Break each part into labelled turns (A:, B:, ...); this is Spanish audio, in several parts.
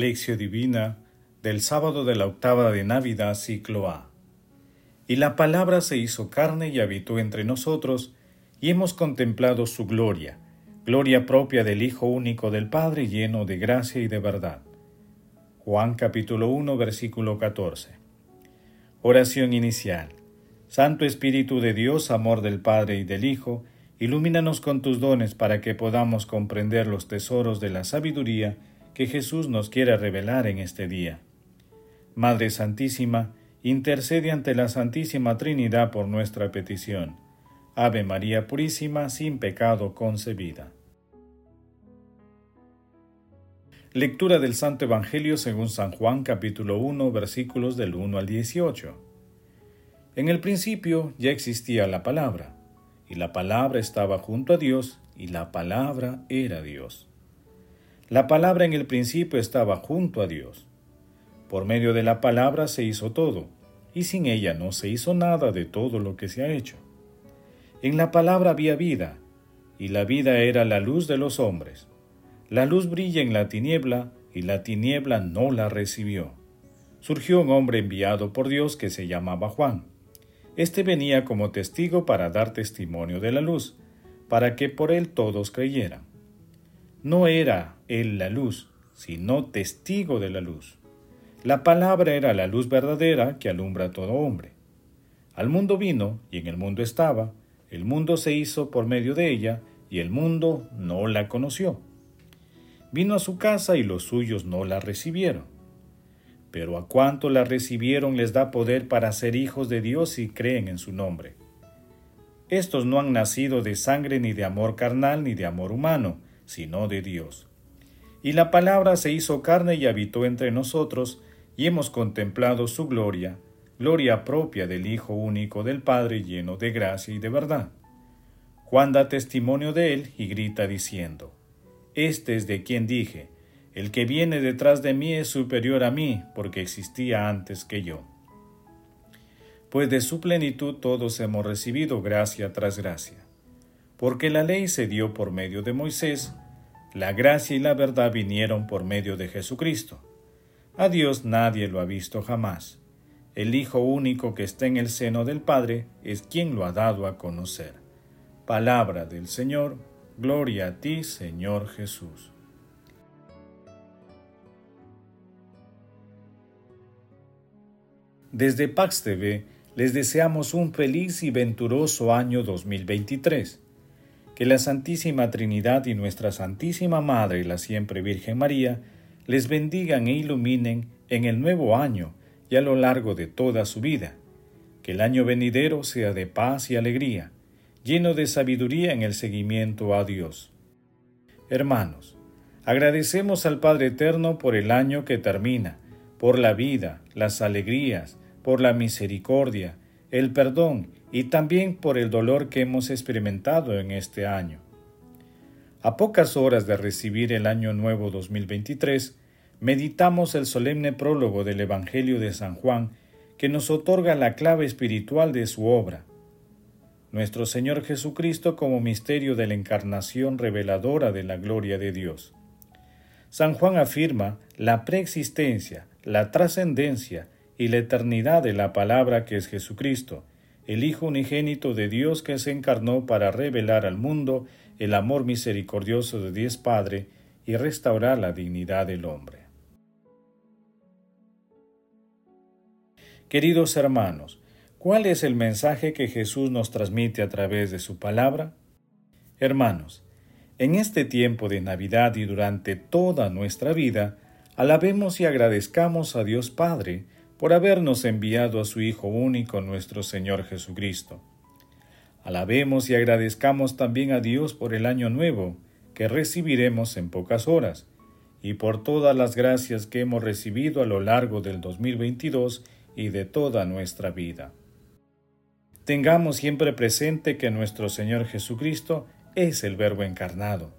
A: Lección Divina del sábado de la octava de Navidad, ciclo A. Y la palabra se hizo carne y habitó entre nosotros, y hemos contemplado su gloria, gloria propia del Hijo único del Padre, lleno de gracia y de verdad. Juan capítulo 1, versículo 14. Oración inicial. Santo Espíritu de Dios, amor del Padre y del Hijo, ilumínanos con tus dones para que podamos comprender los tesoros de la sabiduría que Jesús nos quiere revelar en este día. Madre Santísima, intercede ante la Santísima Trinidad por nuestra petición. Ave María Purísima, sin pecado concebida. Lectura del Santo Evangelio según San Juan capítulo 1 versículos del 1 al 18. En el principio ya existía la palabra, y la palabra estaba junto a Dios, y la palabra era Dios. La palabra en el principio estaba junto a Dios. Por medio de la palabra se hizo todo, y sin ella no se hizo nada de todo lo que se ha hecho. En la palabra había vida, y la vida era la luz de los hombres. La luz brilla en la tiniebla, y la tiniebla no la recibió. Surgió un hombre enviado por Dios que se llamaba Juan. Este venía como testigo para dar testimonio de la luz, para que por él todos creyeran. No era él la luz, sino testigo de la luz. La palabra era la luz verdadera que alumbra a todo hombre. Al mundo vino, y en el mundo estaba, el mundo se hizo por medio de ella, y el mundo no la conoció. Vino a su casa y los suyos no la recibieron. Pero a cuanto la recibieron les da poder para ser hijos de Dios y creen en su nombre. Estos no han nacido de sangre ni de amor carnal ni de amor humano, sino de Dios. Y la palabra se hizo carne y habitó entre nosotros, y hemos contemplado su gloria, gloria propia del Hijo único del Padre lleno de gracia y de verdad. Juan da testimonio de él y grita diciendo, Este es de quien dije, el que viene detrás de mí es superior a mí, porque existía antes que yo. Pues de su plenitud todos hemos recibido gracia tras gracia. Porque la ley se dio por medio de Moisés, la gracia y la verdad vinieron por medio de Jesucristo. A Dios nadie lo ha visto jamás. El Hijo único que está en el seno del Padre es quien lo ha dado a conocer. Palabra del Señor, gloria a ti, Señor Jesús. Desde Pax TV les deseamos un feliz y venturoso año 2023 que la Santísima Trinidad y nuestra Santísima Madre, la siempre Virgen María, les bendigan e iluminen en el nuevo año y a lo largo de toda su vida. Que el año venidero sea de paz y alegría, lleno de sabiduría en el seguimiento a Dios. Hermanos, agradecemos al Padre Eterno por el año que termina, por la vida, las alegrías, por la misericordia, el perdón y también por el dolor que hemos experimentado en este año. A pocas horas de recibir el Año Nuevo 2023, meditamos el solemne prólogo del Evangelio de San Juan que nos otorga la clave espiritual de su obra. Nuestro Señor Jesucristo como misterio de la encarnación reveladora de la gloria de Dios. San Juan afirma la preexistencia, la trascendencia y la eternidad de la palabra que es Jesucristo, el Hijo unigénito de Dios que se encarnó para revelar al mundo el amor misericordioso de Dios Padre y restaurar la dignidad del hombre. Queridos hermanos, ¿cuál es el mensaje que Jesús nos transmite a través de su palabra? Hermanos, en este tiempo de Navidad y durante toda nuestra vida, alabemos y agradezcamos a Dios Padre, por habernos enviado a su Hijo único, nuestro Señor Jesucristo. Alabemos y agradezcamos también a Dios por el año nuevo que recibiremos en pocas horas y por todas las gracias que hemos recibido a lo largo del 2022 y de toda nuestra vida. Tengamos siempre presente que nuestro Señor Jesucristo es el Verbo encarnado,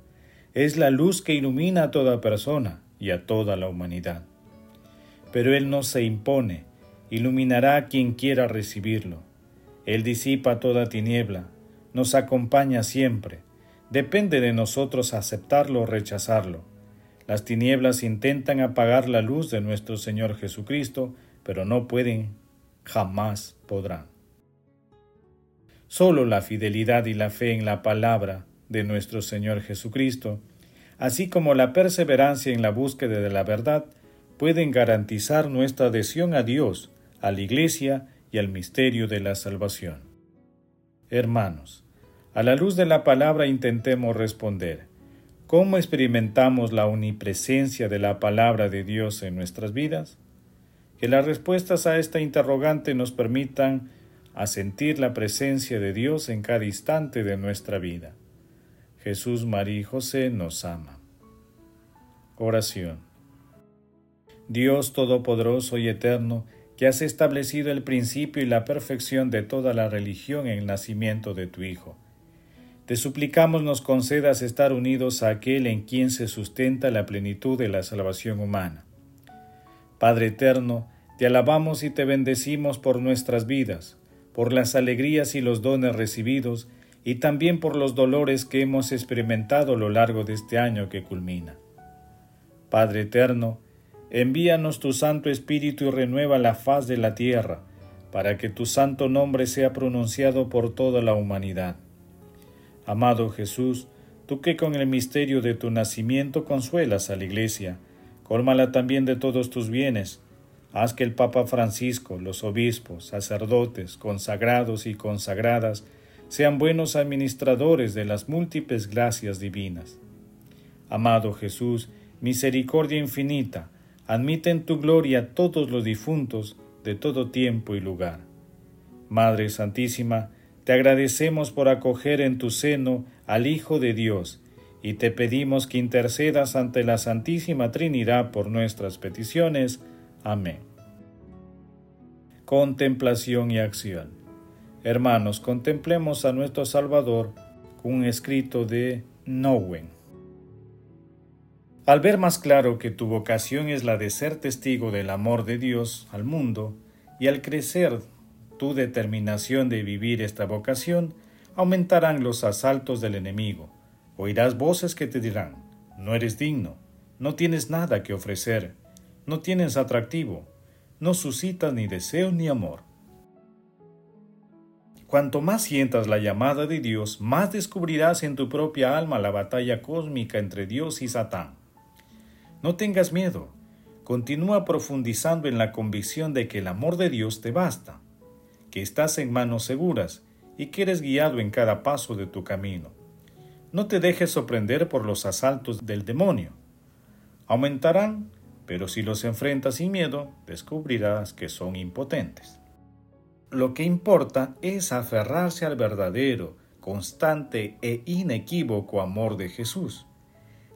A: es la luz que ilumina a toda persona y a toda la humanidad pero Él no se impone, iluminará a quien quiera recibirlo. Él disipa toda tiniebla, nos acompaña siempre, depende de nosotros aceptarlo o rechazarlo. Las tinieblas intentan apagar la luz de nuestro Señor Jesucristo, pero no pueden, jamás podrán. Solo la fidelidad y la fe en la palabra de nuestro Señor Jesucristo, así como la perseverancia en la búsqueda de la verdad, pueden garantizar nuestra adhesión a Dios, a la Iglesia y al misterio de la salvación. Hermanos, a la luz de la palabra intentemos responder, ¿cómo experimentamos la omnipresencia de la palabra de Dios en nuestras vidas? Que las respuestas a esta interrogante nos permitan a sentir la presencia de Dios en cada instante de nuestra vida. Jesús, María y José nos ama. Oración. Dios Todopoderoso y Eterno, que has establecido el principio y la perfección de toda la religión en el nacimiento de tu Hijo. Te suplicamos nos concedas estar unidos a aquel en quien se sustenta la plenitud de la salvación humana. Padre eterno, te alabamos y te bendecimos por nuestras vidas, por las alegrías y los dones recibidos, y también por los dolores que hemos experimentado a lo largo de este año que culmina. Padre eterno, Envíanos tu Santo Espíritu y renueva la faz de la tierra, para que tu santo nombre sea pronunciado por toda la humanidad. Amado Jesús, tú que con el misterio de tu nacimiento consuelas a la Iglesia, cólmala también de todos tus bienes. Haz que el Papa Francisco, los obispos, sacerdotes, consagrados y consagradas sean buenos administradores de las múltiples gracias divinas. Amado Jesús, misericordia infinita, admite en tu gloria todos los difuntos de todo tiempo y lugar. Madre Santísima, te agradecemos por acoger en tu seno al Hijo de Dios y te pedimos que intercedas ante la Santísima Trinidad por nuestras peticiones. Amén. Contemplación y acción. Hermanos, contemplemos a nuestro Salvador con un escrito de Nowen. Al ver más claro que tu vocación es la de ser testigo del amor de Dios al mundo, y al crecer tu determinación de vivir esta vocación, aumentarán los asaltos del enemigo. Oirás voces que te dirán, no eres digno, no tienes nada que ofrecer, no tienes atractivo, no suscitas ni deseo ni amor. Cuanto más sientas la llamada de Dios, más descubrirás en tu propia alma la batalla cósmica entre Dios y Satán. No tengas miedo. Continúa profundizando en la convicción de que el amor de Dios te basta, que estás en manos seguras y que eres guiado en cada paso de tu camino. No te dejes sorprender por los asaltos del demonio. Aumentarán, pero si los enfrentas sin miedo, descubrirás que son impotentes. Lo que importa es aferrarse al verdadero, constante e inequívoco amor de Jesús.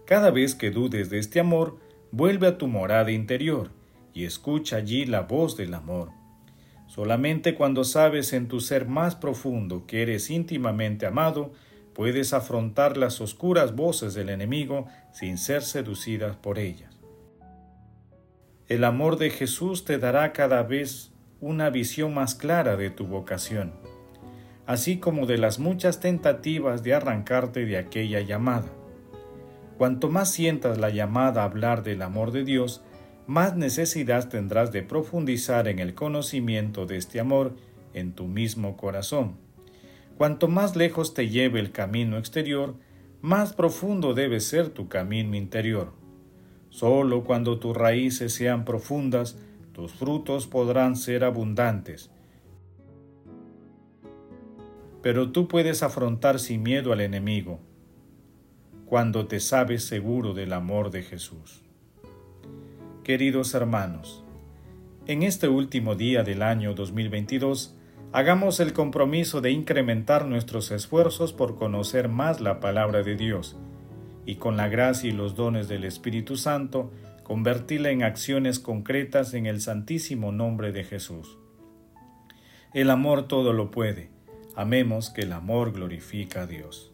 A: Cada vez que dudes de este amor, vuelve a tu morada interior y escucha allí la voz del amor. Solamente cuando sabes en tu ser más profundo que eres íntimamente amado, puedes afrontar las oscuras voces del enemigo sin ser seducidas por ellas. El amor de Jesús te dará cada vez una visión más clara de tu vocación, así como de las muchas tentativas de arrancarte de aquella llamada. Cuanto más sientas la llamada a hablar del amor de Dios, más necesidad tendrás de profundizar en el conocimiento de este amor en tu mismo corazón. Cuanto más lejos te lleve el camino exterior, más profundo debe ser tu camino interior. Solo cuando tus raíces sean profundas, tus frutos podrán ser abundantes. Pero tú puedes afrontar sin miedo al enemigo, cuando te sabes seguro del amor de Jesús. Queridos hermanos, en este último día del año 2022, hagamos el compromiso de incrementar nuestros esfuerzos por conocer más la palabra de Dios y con la gracia y los dones del Espíritu Santo, convertirla en acciones concretas en el santísimo nombre de Jesús. El amor todo lo puede. Amemos que el amor glorifica a Dios.